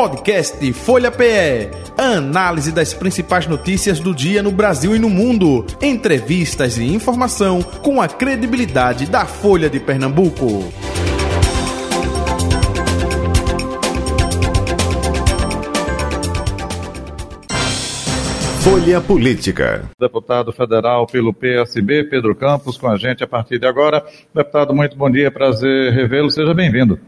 Podcast Folha PE. Análise das principais notícias do dia no Brasil e no mundo. Entrevistas e informação com a credibilidade da Folha de Pernambuco. Folha Política. Deputado federal pelo PSB, Pedro Campos, com a gente a partir de agora. Deputado, muito bom dia, prazer revê-lo, seja bem-vindo.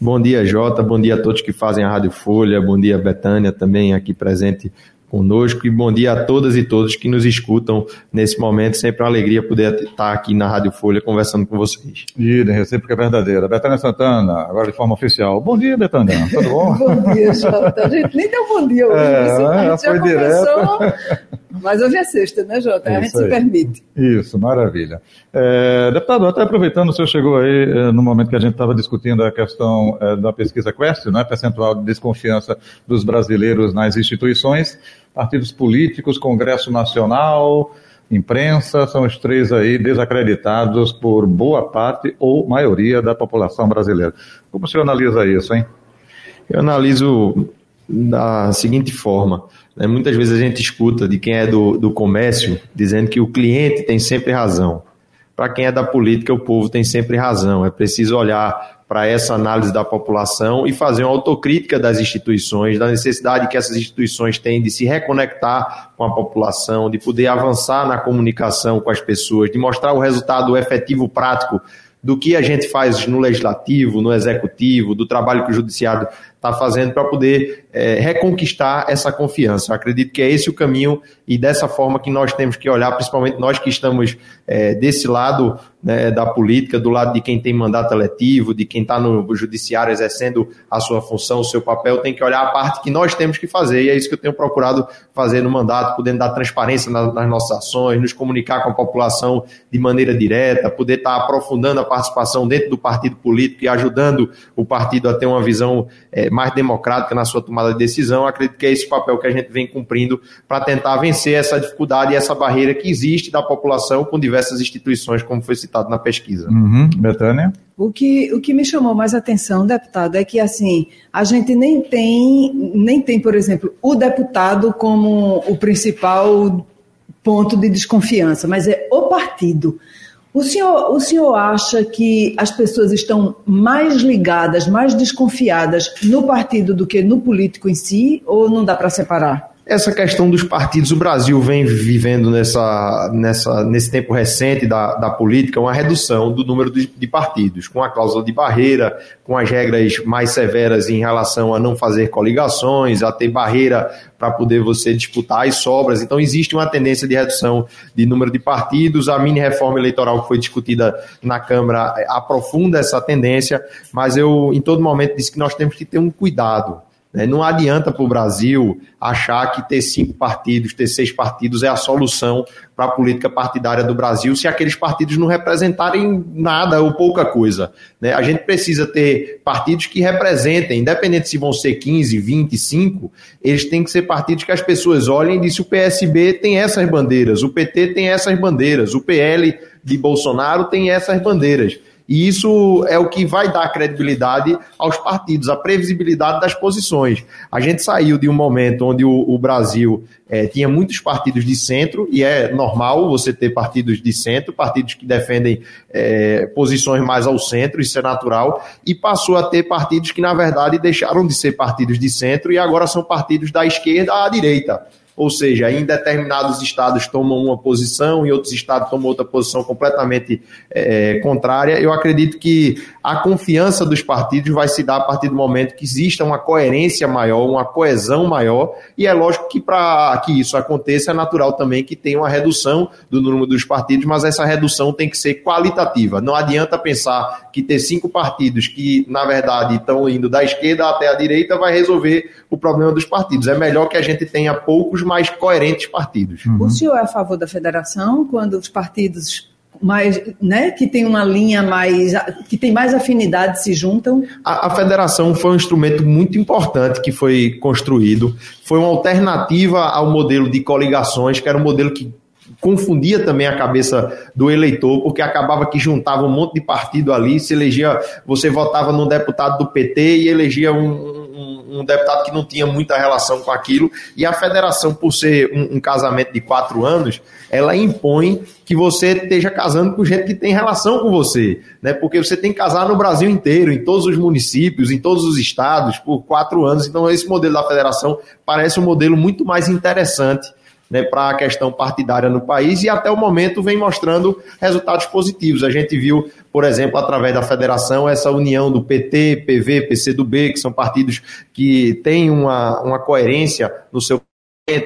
Bom dia, Jota. Bom dia a todos que fazem a Rádio Folha. Bom dia, Betânia, também aqui presente conosco. E bom dia a todas e todos que nos escutam nesse momento. Sempre uma alegria poder estar aqui na Rádio Folha conversando com vocês. E recíproca é verdadeira. Betânia Santana, agora de forma oficial. Bom dia, Betânia. Tudo bom? bom dia, Jota. A gente nem deu bom dia hoje. É, a gente foi direto. Mas hoje é sexta, né, Jota? a gente se permite. Isso, maravilha. É, deputado, até aproveitando, o senhor chegou aí é, no momento que a gente estava discutindo a questão é, da pesquisa Quest, né, percentual de desconfiança dos brasileiros nas instituições, partidos políticos, Congresso Nacional, imprensa, são os três aí desacreditados por boa parte ou maioria da população brasileira. Como o senhor analisa isso, hein? Eu analiso da seguinte forma. Né? Muitas vezes a gente escuta de quem é do, do comércio dizendo que o cliente tem sempre razão. Para quem é da política, o povo tem sempre razão. É preciso olhar para essa análise da população e fazer uma autocrítica das instituições, da necessidade que essas instituições têm de se reconectar com a população, de poder avançar na comunicação com as pessoas, de mostrar o resultado efetivo prático do que a gente faz no legislativo, no executivo, do trabalho que o judiciário está fazendo para poder é, reconquistar essa confiança. Eu acredito que é esse o caminho e dessa forma que nós temos que olhar, principalmente nós que estamos é, desse lado né, da política, do lado de quem tem mandato eletivo, de quem está no judiciário exercendo a sua função, o seu papel, tem que olhar a parte que nós temos que fazer e é isso que eu tenho procurado fazer no mandato, podendo dar transparência nas, nas nossas ações, nos comunicar com a população de maneira direta, poder estar tá aprofundando a participação dentro do partido político e ajudando o partido a ter uma visão é, mais democrática na sua tomada de decisão. Acredito que é esse papel que a gente vem cumprindo para tentar vencer essa dificuldade e essa barreira que existe da população com diversas instituições, como foi citado na pesquisa. Uhum. Betânia? O que, o que me chamou mais atenção, deputado, é que assim a gente nem tem, nem tem, por exemplo, o deputado como o principal ponto de desconfiança, mas é o partido. O senhor, o senhor acha que as pessoas estão mais ligadas, mais desconfiadas no partido do que no político em si, ou não dá para separar? Essa questão dos partidos, o Brasil vem vivendo nessa, nessa, nesse tempo recente da, da política uma redução do número de, de, partidos, com a cláusula de barreira, com as regras mais severas em relação a não fazer coligações, a ter barreira para poder você disputar as sobras. Então, existe uma tendência de redução de número de partidos. A mini reforma eleitoral que foi discutida na Câmara aprofunda essa tendência, mas eu, em todo momento, disse que nós temos que ter um cuidado? Não adianta para o Brasil achar que ter cinco partidos, ter seis partidos é a solução para a política partidária do Brasil se aqueles partidos não representarem nada ou pouca coisa. Né? A gente precisa ter partidos que representem, independente se vão ser 15, 25, eles têm que ser partidos que as pessoas olhem e dizem o PSB tem essas bandeiras, o PT tem essas bandeiras, o PL de Bolsonaro tem essas bandeiras. E isso é o que vai dar credibilidade aos partidos, a previsibilidade das posições. A gente saiu de um momento onde o, o Brasil é, tinha muitos partidos de centro, e é normal você ter partidos de centro, partidos que defendem é, posições mais ao centro, isso é natural, e passou a ter partidos que, na verdade, deixaram de ser partidos de centro e agora são partidos da esquerda à direita ou seja, em determinados estados tomam uma posição, em outros estados tomam outra posição completamente é, contrária. Eu acredito que a confiança dos partidos vai se dar a partir do momento que exista uma coerência maior, uma coesão maior, e é lógico que para que isso aconteça é natural também que tenha uma redução do número dos partidos, mas essa redução tem que ser qualitativa. Não adianta pensar que ter cinco partidos que, na verdade, estão indo da esquerda até a direita vai resolver o problema dos partidos. É melhor que a gente tenha poucos mais coerentes partidos. Uhum. O senhor é a favor da federação quando os partidos mais, né, que tem uma linha mais, que tem mais afinidade se juntam? A, a, federação foi um instrumento muito importante que foi construído, foi uma alternativa ao modelo de coligações, que era um modelo que confundia também a cabeça do eleitor, porque acabava que juntava um monte de partido ali, se elegia, você votava num deputado do PT e elegia um, um deputado que não tinha muita relação com aquilo, e a federação, por ser um, um, casamento de quatro anos, ela impõe que você esteja casando com gente que tem relação com você, né? Porque você tem que casar no Brasil inteiro, em todos os municípios, em todos os estados, por quatro anos. Então, esse modelo da federação parece um modelo muito mais interessante né, para a questão partidária no país e até o momento vem mostrando resultados positivos. A gente viu, por exemplo, através da federação, essa união do PT, PV, PCdoB, que são partidos que têm uma, uma coerência no seu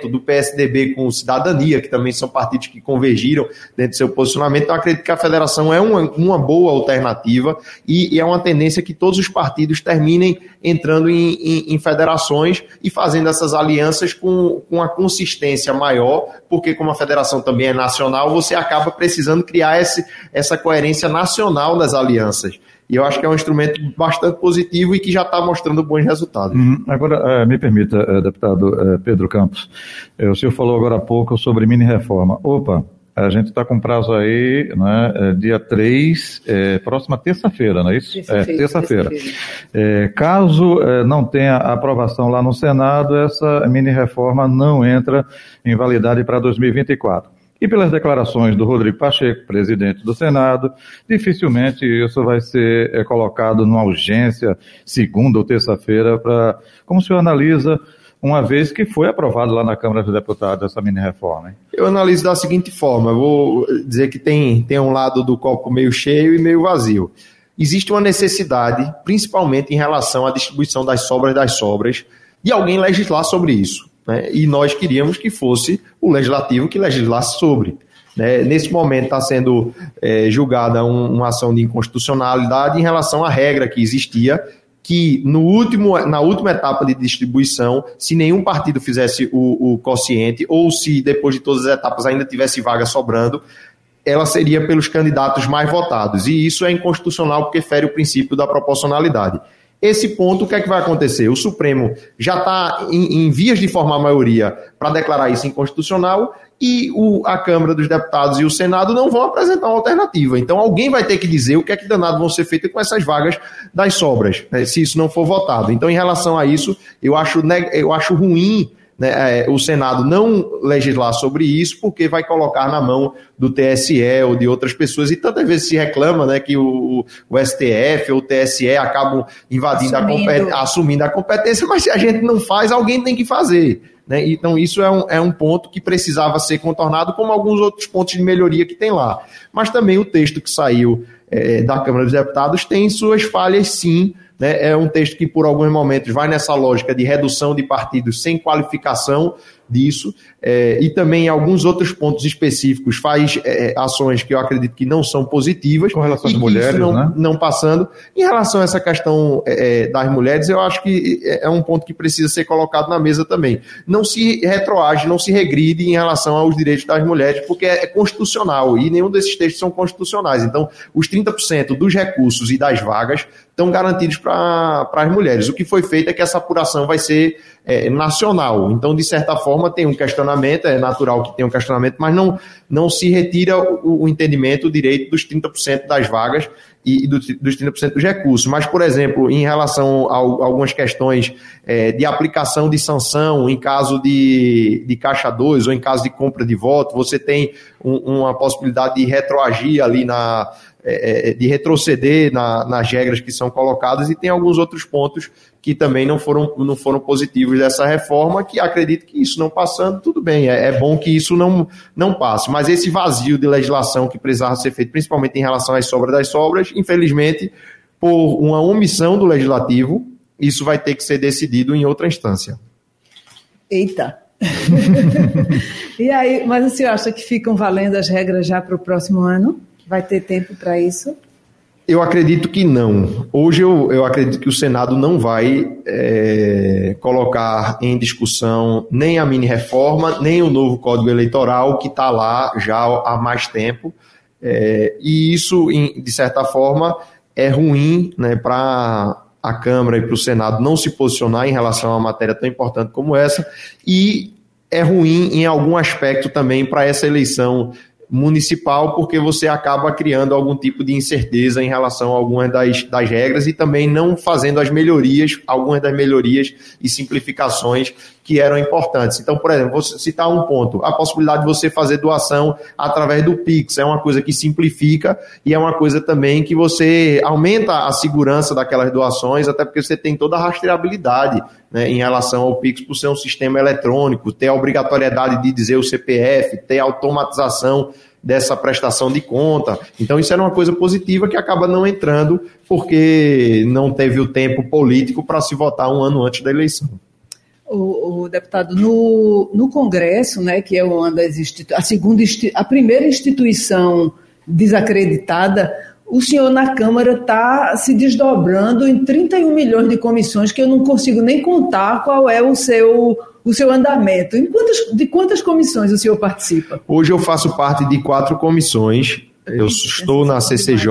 do PSDB com Cidadania, que também são partidos que convergiram dentro do seu posicionamento. Então, acredito que a federação é uma, uma boa alternativa e, e, é uma tendência que todos os partidos terminem entrando em, em, em federações e fazendo essas alianças com, com a consistência maior, porque, como a federação também é nacional, você acaba precisando criar esse, essa coerência nacional nas alianças. E eu acho que é um instrumento bastante positivo e que já está mostrando bons resultados. Uhum. Agora, uh, me permita, uh, deputado uh, Pedro Campos, o senhor falou agora há pouco sobre mini-reforma. Opa, a gente está com prazo aí, né, dia 3, é, próxima terça-feira, não é isso? Terça-feira. É, terça-feira. Terça é, caso não tenha aprovação lá no Senado, essa mini-reforma não entra em validade para 2024. E pelas declarações do Rodrigo Pacheco, presidente do Senado, dificilmente isso vai ser é, colocado numa urgência segunda ou terça-feira para como o senhor analisa uma vez que foi aprovado lá na Câmara dos Deputados essa mini-reforma? Hein? Eu analiso da seguinte forma, vou dizer que tem, tem um lado do copo meio cheio e meio vazio. Existe uma necessidade, principalmente em relação à distribuição das sobras das sobras, de alguém legislar sobre isso. Né? E nós queríamos que fosse o legislativo que legislasse sobre. Né? Nesse momento está sendo é, julgada um, uma ação de inconstitucionalidade em relação à regra que existia, que no último, na última etapa de distribuição, se nenhum partido fizesse o, o quociente, ou se depois de todas as etapas ainda tivesse vaga sobrando, ela seria pelos candidatos mais votados. E isso é inconstitucional porque fere o princípio da proporcionalidade. Esse ponto, o que é que vai acontecer? O Supremo já está em, em, vias de formar maioria para declarar isso inconstitucional e o, a Câmara dos Deputados e o Senado não vão apresentar uma alternativa. Então alguém vai ter que dizer o que é que danado vão ser feito com essas vagas das sobras, né, se isso não for votado. Então, em relação a isso, eu acho, eu acho ruim né, é, o Senado não legislar sobre isso, porque vai colocar na mão do TSE ou de outras pessoas, e tantas vezes se reclama né, que o, o STF ou o TSE acabam invadindo assumindo. a assumindo a competência, mas se a gente não faz, alguém tem que fazer. Né? Então, isso é um, é um ponto que precisava ser contornado, como alguns outros pontos de melhoria que tem lá. Mas também o texto que saiu é, da Câmara dos Deputados tem suas falhas, sim, né? É um texto que, por alguns momentos, vai nessa lógica de redução de partidos sem qualificação disso, é, e também alguns outros pontos específicos faz é, ações que eu acredito que não são positivas. Com relação às mulheres, não, né? não passando. Em relação a essa questão é, é, das mulheres, eu acho que é, é um ponto que precisa ser colocado na mesa também. Não se retroage, não se regride em relação aos direitos das mulheres, porque é, é constitucional e nenhum desses textos são constitucionais. Então, os 30% dos recursos e das vagas estão garantidos para as mulheres. O que foi feito é que essa apuração vai ser é, nacional. Então, de certa forma, tem um questionamento, é natural que tenha um questionamento, mas não, não se retira o, o entendimento, o direito dos 30% das vagas e, e do, dos 30% dos recursos. Mas, por exemplo, em relação a, a algumas questões é, de aplicação de sanção em caso de, de caixa 2 ou em caso de compra de voto, você tem um, uma possibilidade de retroagir ali na é, é, de retroceder na, nas regras que são colocadas e tem alguns outros pontos que também não foram, não foram positivos dessa reforma, que acredito que isso não passando, tudo bem, é, é bom que isso não, não passe. Mas esse vazio de legislação que precisava ser feito, principalmente em relação às sobras das sobras, infelizmente, por uma omissão do legislativo, isso vai ter que ser decidido em outra instância. Eita! e aí, mas o senhor acha que ficam valendo as regras já para o próximo ano? Vai ter tempo para isso? Eu acredito que não. Hoje eu, eu acredito que o Senado não vai é, colocar em discussão nem a mini-reforma, nem o novo Código Eleitoral, que está lá já há mais tempo. É, e isso, de certa forma, é ruim né, para a Câmara e para o Senado não se posicionar em relação a uma matéria tão importante como essa, e é ruim em algum aspecto também para essa eleição municipal, porque você acaba criando algum tipo de incerteza em relação a algumas das, das regras e também não fazendo as melhorias, algumas das melhorias e simplificações que eram importantes. Então, por exemplo, vou citar um ponto: a possibilidade de você fazer doação através do Pix é uma coisa que simplifica e é uma coisa também que você aumenta a segurança daquelas doações, até porque você tem toda a rastreabilidade né, em relação ao Pix por ser um sistema eletrônico, ter a obrigatoriedade de dizer o CPF, ter a automatização dessa prestação de conta. Então, isso era uma coisa positiva que acaba não entrando porque não teve o tempo político para se votar um ano antes da eleição. O, o, deputado, no, no Congresso, né, que é uma das a segunda a primeira instituição desacreditada, o senhor na Câmara está se desdobrando em 31 milhões de comissões que eu não consigo nem contar qual é o seu o seu andamento. Em quantas, de quantas comissões o senhor participa? Hoje eu faço parte de quatro comissões. Eu estou na CCJ,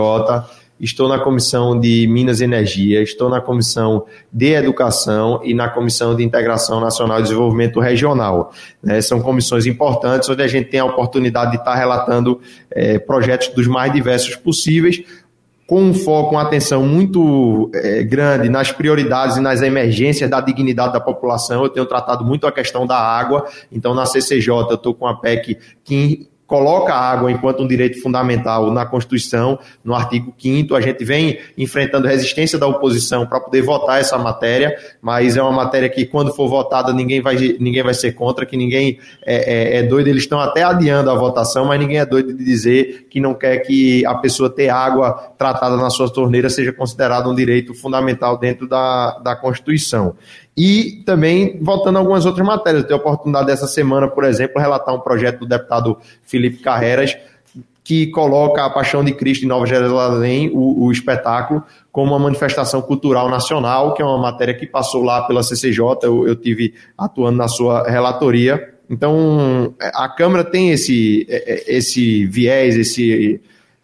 estou na Comissão de Minas e Energia, estou na Comissão de Educação e na Comissão de Integração Nacional e Desenvolvimento Regional. Né? São comissões importantes onde a gente tem a oportunidade de estar relatando é, projetos dos mais diversos possíveis, com um foco, uma atenção muito é, grande nas prioridades e nas emergências da dignidade da população. Eu tenho tratado muito a questão da água, então na CCJ eu estou com a PEC que coloca a água enquanto um direito fundamental na Constituição, no artigo 5 A gente vem enfrentando resistência da oposição para poder votar essa matéria, mas é uma matéria que, quando for votada, ninguém vai, ninguém vai ser contra, que ninguém é, é, é doido. Eles estão até adiando a votação, mas ninguém é doido de dizer que não quer que a pessoa ter água tratada na sua torneira seja considerado um direito fundamental dentro da, da Constituição. E também, voltando a algumas outras matérias, eu tenho a oportunidade dessa semana, por exemplo, relatar um projeto do deputado Felipe Carreras, que coloca a Paixão de Cristo em Nova Jerusalém, o, o, espetáculo, como uma manifestação cultural nacional, que é uma matéria que passou lá pela CCJ, eu, eu tive atuando na sua relatoria. Então, a Câmara tem esse, esse viés, esse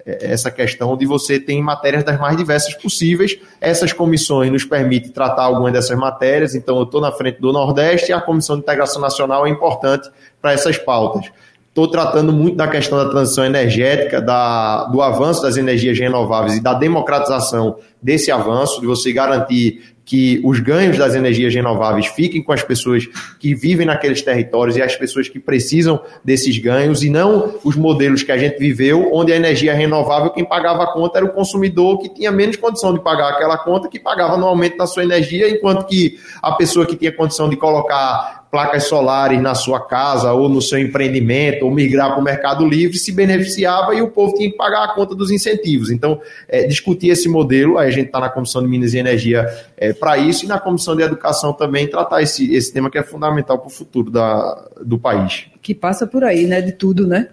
essa questão de você ter matérias das mais diversas possíveis. Essas comissões nos permitem tratar algumas dessas matérias, então eu estou na frente do Nordeste e a Comissão de Integração Nacional é importante para essas pautas. Estou tratando muito da questão da transição energética, da, do avanço das energias renováveis e da democratização desse avanço, de você garantir que os ganhos das energias renováveis fiquem com as pessoas que vivem naqueles territórios e as pessoas que precisam desses ganhos e não os modelos que a gente viveu, onde a energia renovável, quem pagava a conta era o consumidor que tinha menos condição de pagar aquela conta, que pagava no aumento da sua energia, enquanto que a pessoa que tinha condição de colocar placas solares na sua casa ou no seu empreendimento, ou migrar para o Mercado Livre, se beneficiava e o povo tinha que pagar a conta dos incentivos. Então, é, discutir esse modelo, aí a gente está na Comissão de Minas e Energia é, para isso, e na Comissão de Educação também tratar esse, esse tema que é fundamental para o futuro da, do país. Que passa por aí, né? De tudo, né?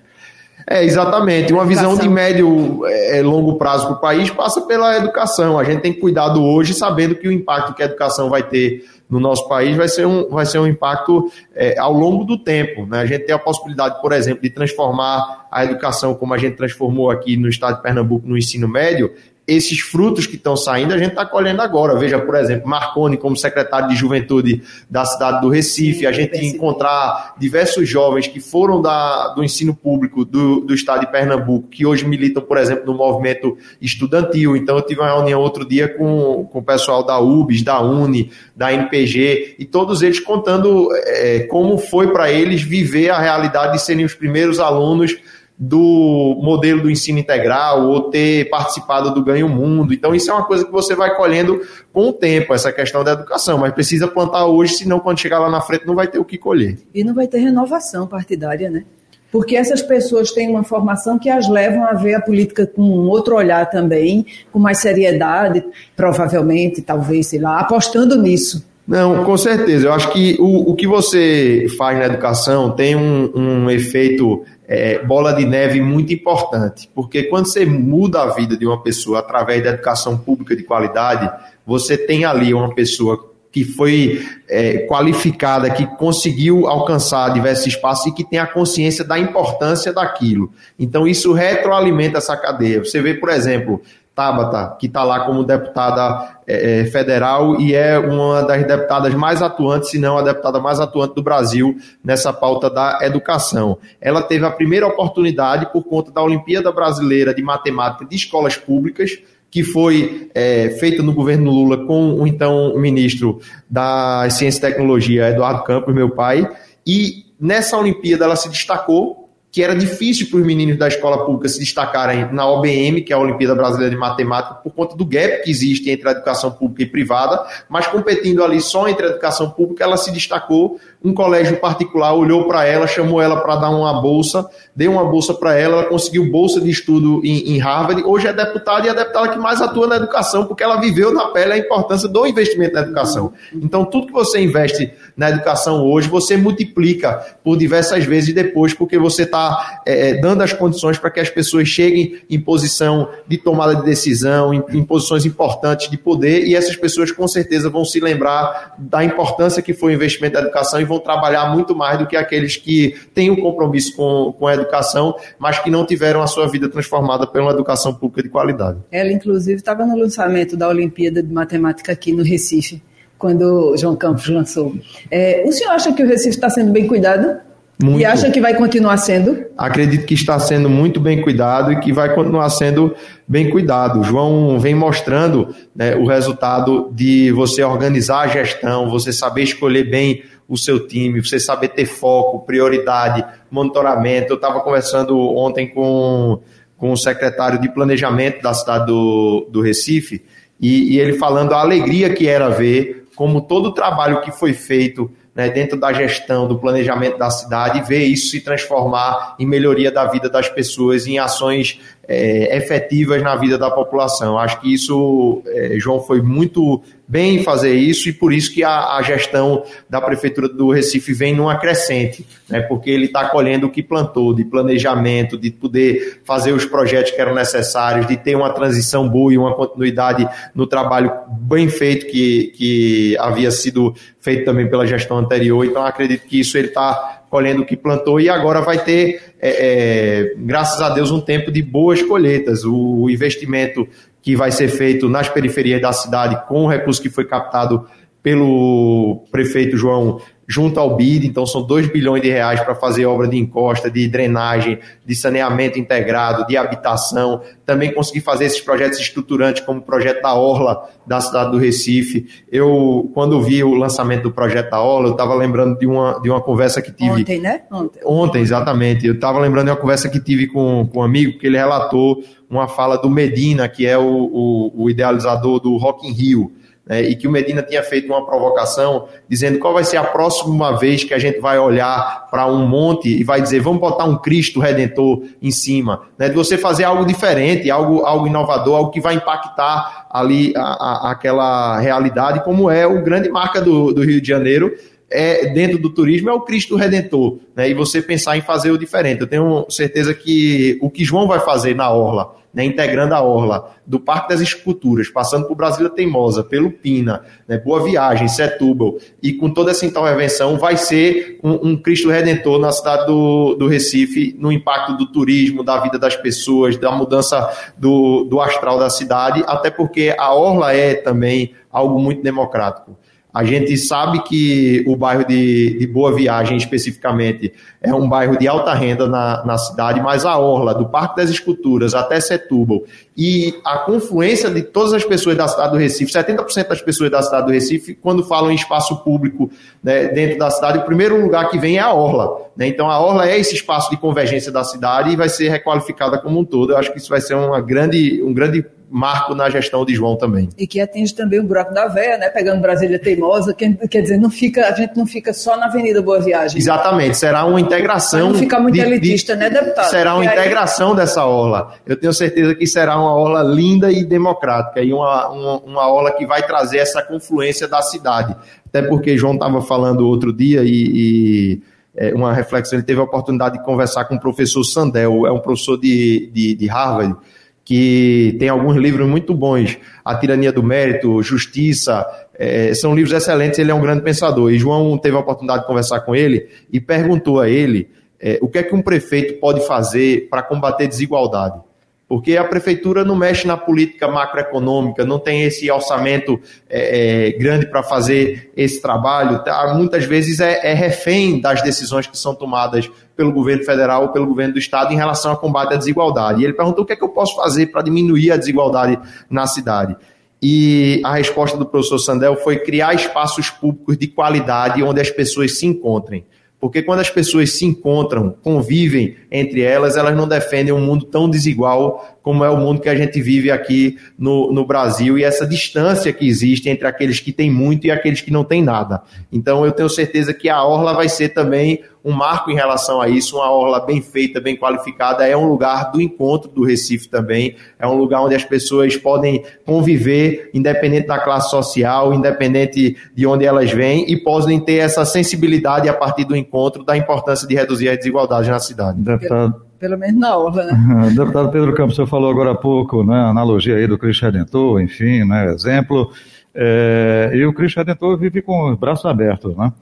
É, exatamente. Uma visão de médio é, longo prazo para o país passa pela educação. A gente tem cuidado hoje, sabendo que o impacto que a educação vai ter no nosso país vai ser um, vai ser um impacto é, ao longo do tempo. Né? A gente tem a possibilidade, por exemplo, de transformar a educação como a gente transformou aqui no estado de Pernambuco no ensino médio esses frutos que estão saindo a gente está colhendo agora. Veja, por exemplo, Marconi como secretário de juventude da cidade do Recife, a gente encontrar diversos jovens que foram da, do ensino público do, do estado de Pernambuco, que hoje militam, por exemplo, no movimento estudantil. Então, eu tive uma reunião outro dia com, com o pessoal da UBS, da UNE, da NPG, e todos eles contando é, como foi para eles viver a realidade de serem os primeiros alunos do modelo do ensino integral ou ter participado do Ganho Mundo. Então, isso é uma coisa que você vai colhendo com o tempo, essa questão da educação, mas precisa plantar hoje, senão quando chegar lá na frente não vai ter o que colher. E não vai ter renovação partidária, né? Porque essas pessoas têm uma formação que as levam a ver a política com outro olhar também, com mais seriedade, provavelmente, talvez, sei lá, apostando nisso. Não, com certeza. Eu acho que o, o que você faz na educação tem um, um efeito é, bola de neve muito importante, porque quando você muda a vida de uma pessoa através da educação pública de qualidade, você tem ali uma pessoa que foi é, qualificada, que conseguiu alcançar diversos espaços e que tem a consciência da importância daquilo. Então, isso retroalimenta essa cadeia. Você vê, por exemplo, Tabata, que está lá como deputada é, é, federal e é uma das deputadas mais atuantes, se não a deputada mais atuante do Brasil nessa pauta da educação. Ela teve a primeira oportunidade por conta da Olimpíada Brasileira de Matemática de Escolas Públicas, que foi é, feita no governo Lula com o então ministro da Ciência e Tecnologia, Eduardo Campos, meu pai, e nessa Olimpíada ela se destacou que era difícil para os meninos da escola pública se destacarem na OBM, que é a Olimpíada Brasileira de Matemática, por conta do gap que existe entre a educação pública e privada, mas competindo ali só entre a educação pública, ela se destacou. Um colégio particular olhou para ela, chamou ela para dar uma bolsa, deu uma bolsa para ela, ela conseguiu bolsa de estudo em, em Harvard. Hoje é deputada e é a deputada que mais atua na educação, porque ela viveu na pele a importância do investimento na educação. Então, tudo que você investe na educação hoje, você multiplica por diversas vezes depois, porque você está é, é, dando as condições para que as pessoas cheguem em posição de tomada de decisão, em, em, posições importantes de poder, e essas pessoas com certeza vão se lembrar da importância que foi o investimento da educação e vão trabalhar muito mais do que aqueles que têm um compromisso com, com a educação, mas que não tiveram a sua vida transformada pela educação pública de qualidade. Ela, inclusive, estava no lançamento da Olimpíada de Matemática aqui no Recife quando João Campos lançou. É, o senhor acha que o Recife está sendo bem cuidado? Muito. E acha que vai continuar sendo? Acredito que está sendo muito bem cuidado e que vai continuar sendo bem cuidado. O João vem mostrando né, o resultado de você organizar a gestão, você saber escolher bem o seu time, você saber ter foco, prioridade, monitoramento. Eu estava conversando ontem com, com o secretário de planejamento da cidade do, do Recife e, e ele falando a alegria que era ver como todo o trabalho que foi feito né, dentro da gestão, do planejamento da cidade ver isso se transformar em melhoria da vida das pessoas, em ações é, efetivas na vida da população. Acho que isso, é, João, foi muito bem fazer isso e por isso que a, a gestão da Prefeitura do Recife vem numa crescente, né, porque ele está colhendo o que plantou, de planejamento, de poder fazer os projetos que eram necessários, de ter uma transição boa e uma continuidade no trabalho bem feito que, que havia sido feito também pela gestão anterior. Então, acredito que isso ele está colhendo o que plantou e agora vai ter, é, é, graças a Deus, um tempo de boas colheitas. O, investimento que vai ser feito nas periferias da cidade com o recurso que foi captado pelo prefeito João junto ao BID, então são 2 bilhões de reais para fazer obra de encosta, de drenagem, de saneamento integrado, de habitação, também conseguir fazer esses projetos estruturantes, como o projeto da Orla da cidade do Recife. Eu, quando vi o lançamento do projeto da Orla, eu estava lembrando de uma, de uma conversa que tive... Ontem, né? Ontem, Ontem exatamente. Eu estava lembrando de uma conversa que tive com, com um amigo, que ele relatou uma fala do Medina, que é o, o, o idealizador do Rock in Rio, né, e que o Medina tinha feito uma provocação dizendo qual vai ser a próxima vez que a gente vai olhar para um monte e vai dizer vamos botar um Cristo Redentor em cima, né, de você fazer algo diferente, algo, algo inovador, algo que vai impactar ali a, a, aquela realidade, como é o grande marca do, do Rio de Janeiro, é, dentro do turismo é o Cristo Redentor, né? E você pensar em fazer o diferente. Eu tenho certeza que o que João vai fazer na Orla, né, integrando a Orla, do Parque das Esculturas, passando por Brasília Teimosa, pelo Pina, né, Boa Viagem, Setúbal, e com toda essa intervenção, vai ser um, um Cristo Redentor na cidade do, do Recife, no impacto do turismo, da vida das pessoas, da mudança do, do astral da cidade, até porque a Orla é também algo muito democrático. A gente sabe que o bairro de, de, Boa Viagem, especificamente, é um bairro de alta renda na, na cidade, mas a orla, do Parque das Esculturas até Setúbal, e a confluência de todas as pessoas da cidade do Recife, 70% das pessoas da cidade do Recife, quando falam em espaço público né, dentro da cidade, o primeiro lugar que vem é a orla. Né? Então, a orla é esse espaço de convergência da cidade e vai ser requalificada como um todo. Eu acho que isso vai ser uma grande, um grande marco na gestão de João também. E que atinge também o buraco da véia, né? Pegando Brasília Teimosa, que, quer dizer, não fica, a gente não fica só na Avenida Boa Viagem. Exatamente, será uma integração. não fica muito de, elitista, de, né, deputado? Será uma integração aí... dessa orla. Eu tenho certeza que será uma orla linda e democrática, e uma, uma, uma orla que vai trazer essa confluência da cidade. Até porque João estava falando outro dia e, e é, uma reflexão, ele teve a oportunidade de conversar com o professor Sandel, é um professor de, de, de Harvard, que tem alguns livros muito bons, A Tirania do Mérito, Justiça, é, são livros excelentes, ele é um grande pensador. E João teve a oportunidade de conversar com ele e perguntou a ele é, o que é que um prefeito pode fazer para combater desigualdade. Porque a prefeitura não mexe na política macroeconômica, não tem esse orçamento é, é, grande para fazer esse trabalho, tá? muitas vezes é, é, refém das decisões que são tomadas pelo governo federal ou pelo governo do estado em relação ao combate à desigualdade. E ele perguntou o que é que eu posso fazer para diminuir a desigualdade na cidade. E a resposta do professor Sandel foi criar espaços públicos de qualidade onde as pessoas se encontrem. Porque quando as pessoas se encontram, convivem entre elas, elas não defendem um mundo tão desigual como é o mundo que a gente vive aqui no, no Brasil e essa distância que existe entre aqueles que têm muito e aqueles que não têm nada. Então eu tenho certeza que a Orla vai ser também um marco em relação a isso, uma orla bem feita, bem qualificada, é um lugar do encontro do Recife também, é um lugar onde as pessoas podem conviver, independente da classe social, independente de onde elas vêm, e podem ter essa sensibilidade a partir do encontro da importância de reduzir as desigualdades na cidade. Deputado, pelo menos na orla, né? Deputado Pedro Campos, você falou agora há pouco, né, analogia aí do Cristo Redentor, enfim, né, exemplo, é, e o Cristo Redentor vive com os braços abertos, né?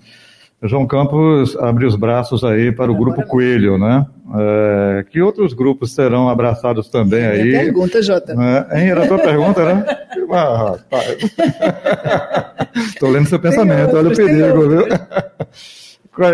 João Campos abre os braços aí para o Grupo Coelho, né? É, que outros grupos serão abraçados também é aí? pergunta, Jota. É, era a tua pergunta, né? Ah, Estou lendo seu pensamento, olha o perigo, viu?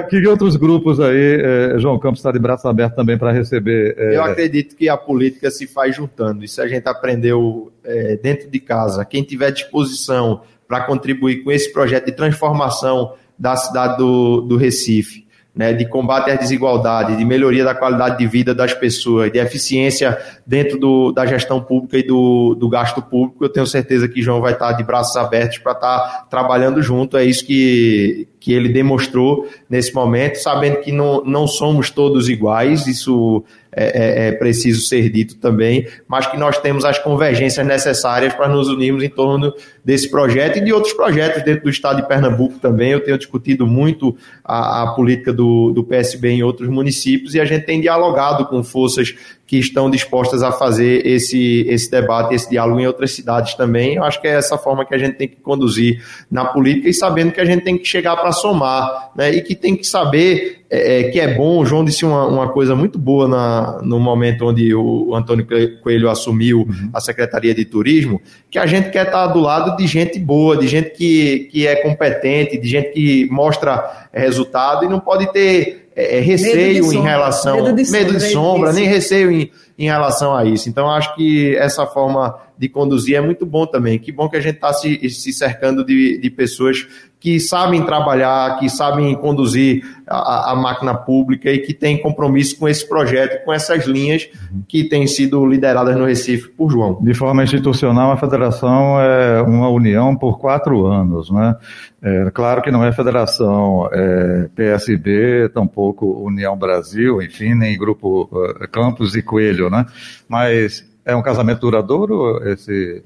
Que outros grupos aí, eh, João Campos está de braço aberto também para receber? Eh... Eu acredito que a política se faz juntando. Isso a gente aprendeu eh, dentro de casa. Quem tiver disposição para contribuir com esse projeto de transformação da cidade do, do Recife, né, de combate à desigualdade, de melhoria da qualidade de vida das pessoas, de eficiência dentro do, da gestão pública e do, do gasto público, eu tenho certeza que João vai estar de braços abertos para estar trabalhando junto. É isso que, que ele demonstrou nesse momento, sabendo que não, não somos todos iguais, isso é, é, é, preciso ser dito também, mas que nós temos as convergências necessárias para nos unirmos em torno desse projeto e de outros projetos dentro do estado de Pernambuco também. Eu tenho discutido muito a, a política do, do PSB em outros municípios e a gente tem dialogado com forças que estão dispostas a fazer esse, esse debate, esse diálogo em outras cidades também. Eu acho que é essa forma que a gente tem que conduzir na política e sabendo que a gente tem que chegar para somar, né? E que tem que saber é, é, que é bom. O João disse uma, uma coisa muito boa na, no momento onde o Antônio Coelho assumiu uhum. a Secretaria de Turismo, que a gente quer estar do lado de gente boa, de gente que, que é competente, de gente que mostra resultado e não pode ter é, é receio em relação. Medo de sombra, medo de sombra nem receio em, em relação a isso. Então, acho que essa forma de conduzir é muito bom também. Que bom que a gente está se, se cercando de, de pessoas que sabem trabalhar, que sabem conduzir a, a, máquina pública e que têm compromisso com esse projeto, com essas linhas que têm sido lideradas no Recife por João. De forma institucional, a federação é uma união por quatro anos, né? É, claro que não é federação é, PSB, tampouco União Brasil, enfim, nem Grupo uh, Campos e Coelho, né? Mas é um casamento duradouro esse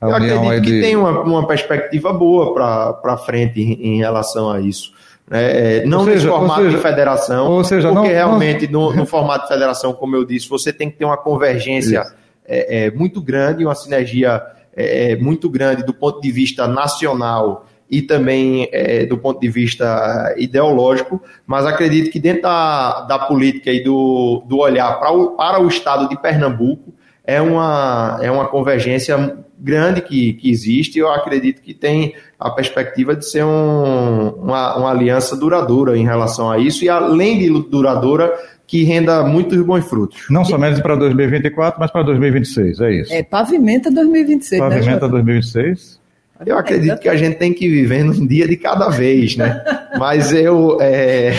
eu acredito que de... tem uma, uma perspectiva boa para frente em, em, relação a isso. É, é não seja, nesse formato seja, de federação, seja, porque não, realmente não... No, no, formato de federação, como eu disse, você tem que ter uma convergência é, é, muito grande, uma sinergia é, é, muito grande do ponto de vista nacional e também é, do ponto de vista ideológico, mas acredito que dentro da, da política e do, do olhar para o, para o estado de Pernambuco, é uma, é uma convergência grande que, que existe. Eu acredito que tem a perspectiva de ser um, uma, uma aliança duradoura em relação a isso, e além de duradoura, que renda muitos bons frutos. Não somente para 2024, mas para 2026, é isso. É, pavimenta 2026. Né, pavimenta né, 2026. Eu acredito que a gente tem que viver num dia de cada vez, né? Mas eu, é,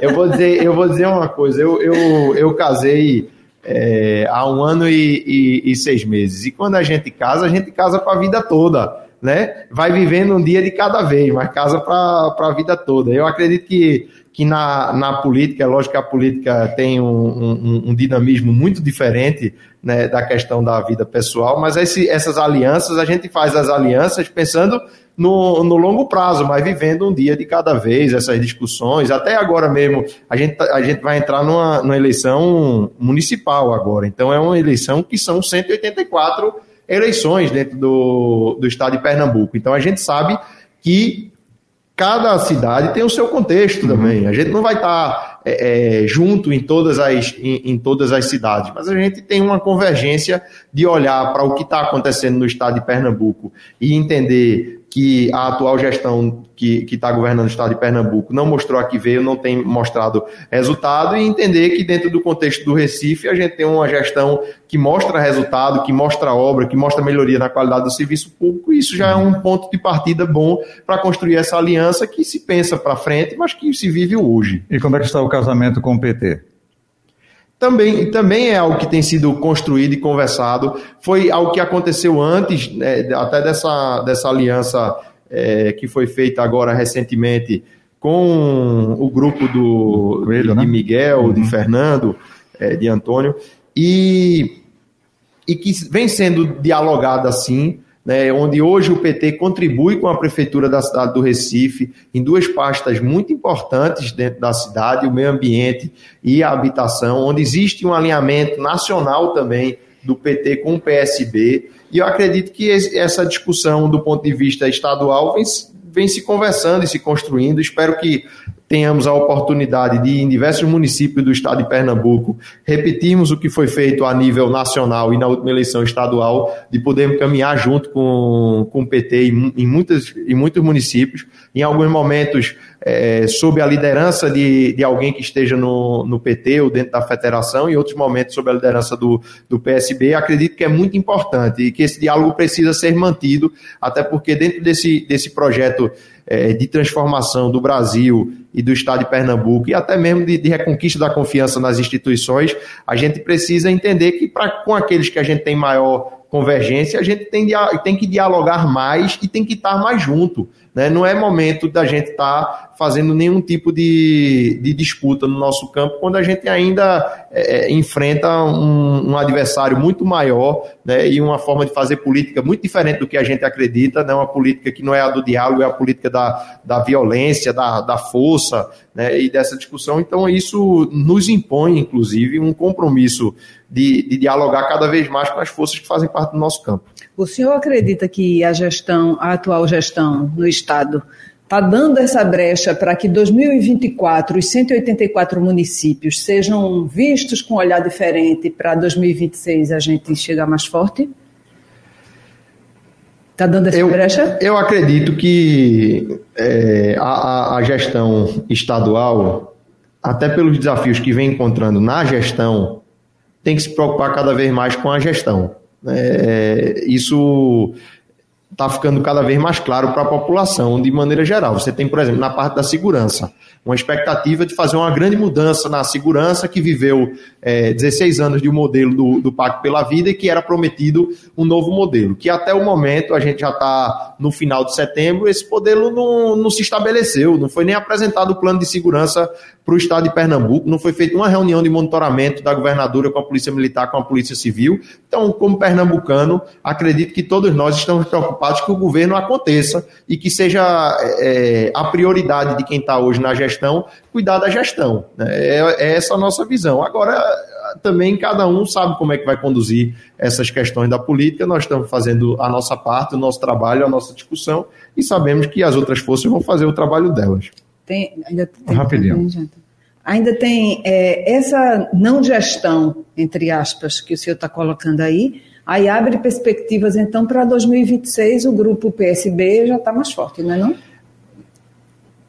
eu, vou, dizer, eu vou dizer uma coisa, eu, eu, eu casei é, há um ano e, e, e, seis meses. E quando a gente casa, a gente casa para a vida toda, né? Vai vivendo um dia de cada vez, mas casa para a vida toda. Eu acredito que, que na, na política, é lógico que a política tem um, um, um dinamismo muito diferente né, da questão da vida pessoal, mas esse, essas alianças, a gente faz as alianças pensando no, no longo prazo, mas vivendo um dia de cada vez, essas discussões. Até agora mesmo, a gente, tá, a gente vai entrar numa, numa eleição municipal agora. Então, é uma eleição que são 184 eleições dentro do, do estado de Pernambuco. Então, a gente sabe que cada cidade tem o seu contexto também. A gente não vai estar tá é, é, junto em todas, as, em, em, todas as cidades, mas a gente tem uma convergência de olhar para o que está acontecendo no estado de Pernambuco e entender que a atual gestão que está governando o estado de Pernambuco não mostrou a que veio, não tem mostrado resultado, e entender que dentro do contexto do Recife a gente tem uma gestão que mostra resultado, que mostra obra, que mostra melhoria na qualidade do serviço público, e isso já é um ponto de partida bom para construir essa aliança que se pensa para frente, mas que se vive hoje. E como é que está o casamento com o PT? Também, também é algo que tem sido construído e conversado. Foi algo que aconteceu antes, né, até dessa, dessa aliança é, que foi feita agora recentemente com o grupo do, Coelho, de, né? Miguel, uhum. de Fernando, é, de Antônio, e, e que vem sendo dialogado assim né, onde hoje o PT contribui com a Prefeitura da cidade do Recife em duas pastas muito importantes dentro da cidade, o meio ambiente e a habitação, onde existe um alinhamento nacional também do PT com o PSB. E eu acredito que essa discussão, do ponto de vista estadual, vem, vem se conversando e se construindo. Espero que tenhamos a oportunidade de, em diversos municípios do estado de Pernambuco, repetirmos o que foi feito a nível nacional e na última eleição estadual, de podermos caminhar junto com, com o PT em, em, muitas, em muitos municípios, em alguns momentos é, sob a liderança de, de alguém que esteja no, no PT ou dentro da federação, em outros momentos sob a liderança do, do PSB. Acredito que é muito importante e que esse diálogo precisa ser mantido, até porque dentro desse, desse projeto é, de transformação do Brasil e do Estado de Pernambuco e até mesmo de, de, reconquista da confiança nas instituições, a gente precisa entender que pra, com aqueles que a gente tem maior convergência, a gente tem, tem que dialogar mais e tem que estar mais junto. Né? Não é momento da gente estar tá fazendo nenhum tipo de, de disputa no nosso campo quando a gente ainda é, é, enfrenta um, um, adversário muito maior né? e uma forma de fazer política muito diferente do que a gente acredita, né? uma política que não é a do diálogo, é a política da, da violência, da, da força né? e dessa discussão. Então, isso nos impõe, inclusive, um compromisso de, de dialogar cada vez mais com as forças que fazem parte do nosso campo. O senhor acredita que a gestão, a atual gestão no Estado, está dando essa brecha para que 2024 os 184 municípios sejam vistos com um olhar diferente para 2026 a gente chegar mais forte? Está dando essa eu, brecha? Eu acredito que é, a, a gestão estadual, até pelos desafios que vem encontrando na gestão, tem que se preocupar cada vez mais com a gestão. É, isso está ficando cada vez mais claro para a população de maneira geral. Você tem, por exemplo, na parte da segurança uma expectativa de fazer uma grande mudança na segurança, que viveu é, 16 anos de um modelo do, do Pacto pela Vida e que era prometido um novo modelo, que até o momento, a gente já está no final de setembro, esse modelo não, não se estabeleceu, não foi nem apresentado o plano de segurança para o estado de Pernambuco, não foi feita uma reunião de monitoramento da governadora com a Polícia Militar, com a Polícia Civil. Então, como pernambucano, acredito que todos nós estamos preocupados que o governo aconteça e que seja é, a prioridade de quem está hoje na gestão gestão, cuidar da gestão. Né? É, é essa a nossa visão. Agora, também cada um sabe como é que vai conduzir essas questões da política. Nós estamos fazendo a nossa parte, o nosso trabalho, a nossa discussão e sabemos que as outras forças vão fazer o trabalho delas. Tem, ainda tem, Rapidinho. Tem, ainda tem é, essa não gestão, entre aspas, que o senhor está colocando aí, aí abre perspectivas então para 2026 o grupo PSB já está mais forte, não é não?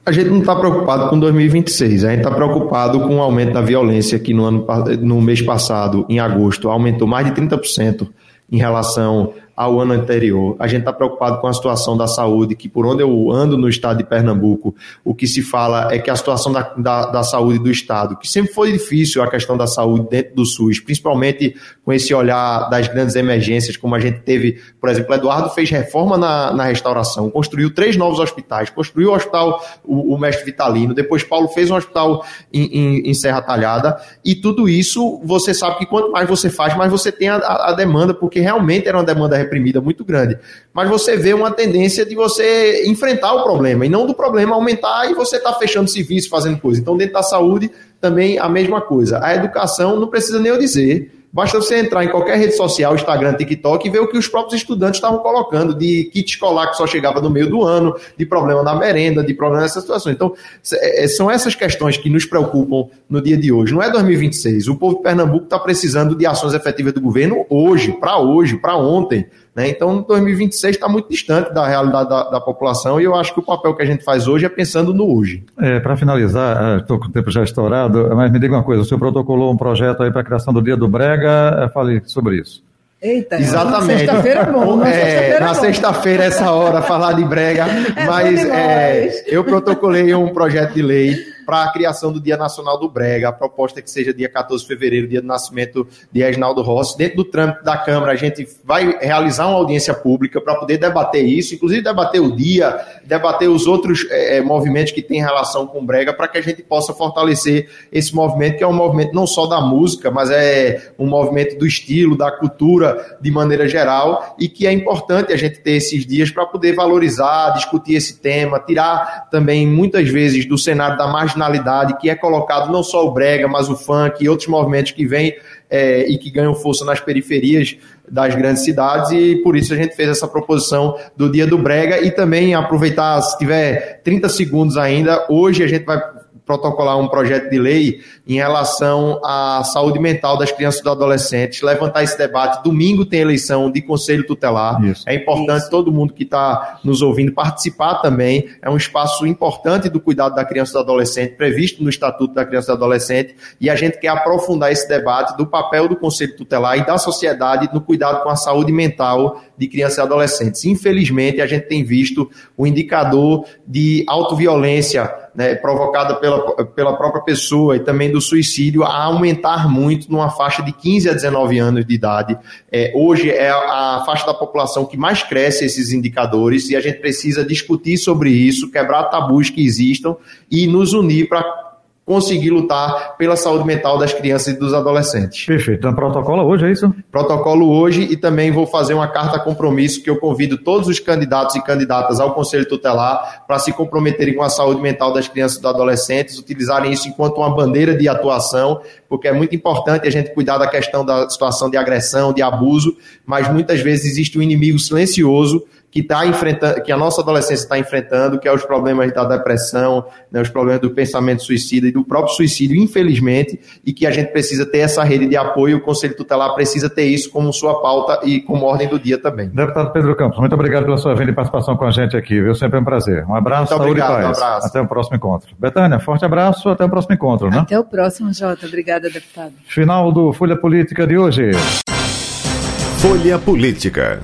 A gente não está preocupado com 2026, a gente está preocupado com o aumento da violência que no, ano, no mês passado, em agosto, aumentou mais de 30% em relação ao ano anterior. A gente está preocupado com a situação da saúde, que por onde eu ando no estado de Pernambuco, o que se fala é que a situação da, da, da, saúde do estado, que sempre foi difícil a questão da saúde dentro do SUS, principalmente com esse olhar das grandes emergências, como a gente teve, por exemplo, Eduardo fez reforma na, na restauração, construiu três novos hospitais, construiu o hospital, o, o Mestre Vitalino, depois Paulo fez um hospital em, em, em, Serra Talhada, e tudo isso, você sabe que quanto mais você faz, mais você tem a, a, a demanda, porque realmente era uma demanda reprimida muito grande. Mas você vê uma tendência de você enfrentar o problema e não do problema aumentar e você está fechando serviço, fazendo coisa. Então, dentro da saúde, também a mesma coisa. A educação, não precisa nem eu dizer, Basta você entrar em qualquer rede social, Instagram, TikTok, e ver o que os próprios estudantes estavam colocando de kit escolar que só chegava no meio do ano, de problema na merenda, de problema nessas situações. Então, é, são essas questões que nos preocupam no dia de hoje. Não é 2026. O povo de Pernambuco está precisando de ações efetivas do governo hoje, para hoje, para ontem. Né? Então, 2026 está muito distante da realidade da, da, população e eu acho que o papel que a gente faz hoje é pensando no hoje. É, para finalizar, estou com o tempo já estourado, mas me diga uma coisa: o senhor protocolou um projeto aí para a criação do Dia do Brega, fale sobre isso. Eita, Exatamente. Sexta-feira é bom. Na é, sexta-feira, essa hora, falar de brega. É mas é, eu protocolei um projeto de lei para a criação do Dia Nacional do Brega. A proposta é que seja dia 14 de fevereiro, dia do nascimento de Reginaldo Rossi. Dentro do trâmite da Câmara, a gente vai realizar uma audiência pública para poder debater isso, inclusive debater o dia, debater os outros é, movimentos que têm relação com o Brega, para que a gente possa fortalecer esse movimento, que é um movimento não só da música, mas é um movimento do estilo, da cultura de maneira geral, e que é importante a gente ter esses dias para poder valorizar, discutir esse tema, tirar também muitas vezes do cenário da margem marginalidade que é colocado não só o brega, mas o funk e outros movimentos que vêm é, e que ganham força nas periferias das grandes cidades e por isso a gente fez essa proposição do Dia do Brega e também aproveitar, se tiver 30 segundos ainda, hoje a gente vai protocolar um projeto de lei em relação à saúde mental das crianças e dos adolescentes, levantar esse debate. Domingo tem eleição de conselho tutelar. Isso. É importante Isso. todo mundo que está nos ouvindo participar também. É um espaço importante do cuidado da criança e do adolescente, previsto no Estatuto da Criança e do Adolescente, e a gente quer aprofundar esse debate do papel do conselho tutelar e da sociedade no cuidado com a saúde mental de crianças e adolescentes. Infelizmente, a gente tem visto o indicador de autoviolência né, provocada pela, pela própria pessoa e também do suicídio a aumentar muito numa faixa de 15 a 19 anos de idade. É, hoje é a, a faixa da população que mais cresce esses indicadores e a gente precisa discutir sobre isso, quebrar tabus que existam e nos unir para conseguir lutar pela saúde mental das crianças e dos adolescentes. Perfeito. Então, protocolo hoje, é isso? Protocolo hoje e também vou fazer uma carta compromisso que eu convido todos os candidatos e candidatas ao Conselho Tutelar para se comprometerem com a saúde mental das crianças e dos adolescentes, utilizarem isso enquanto uma bandeira de atuação, porque é muito importante a gente cuidar da questão da situação de agressão, de abuso, mas muitas vezes existe um inimigo silencioso que está enfrentando, que a nossa adolescência está enfrentando, que é os problemas da depressão, né, os problemas do pensamento suicida e do próprio suicídio, infelizmente, e que a gente precisa ter essa rede de apoio, o Conselho Tutelar precisa ter isso como sua pauta e como ordem do dia também. Deputado Pedro Campos, muito obrigado pela sua vinda e participação com a gente aqui, viu? Sempre é um prazer. Um abraço, muito saúde obrigado, e paz. Um abraço. Até o próximo encontro. Betânia, forte abraço, até o próximo encontro, né? Até o próximo, Jota. Obrigada, deputado. Final do Folha Política de hoje. Folha Política.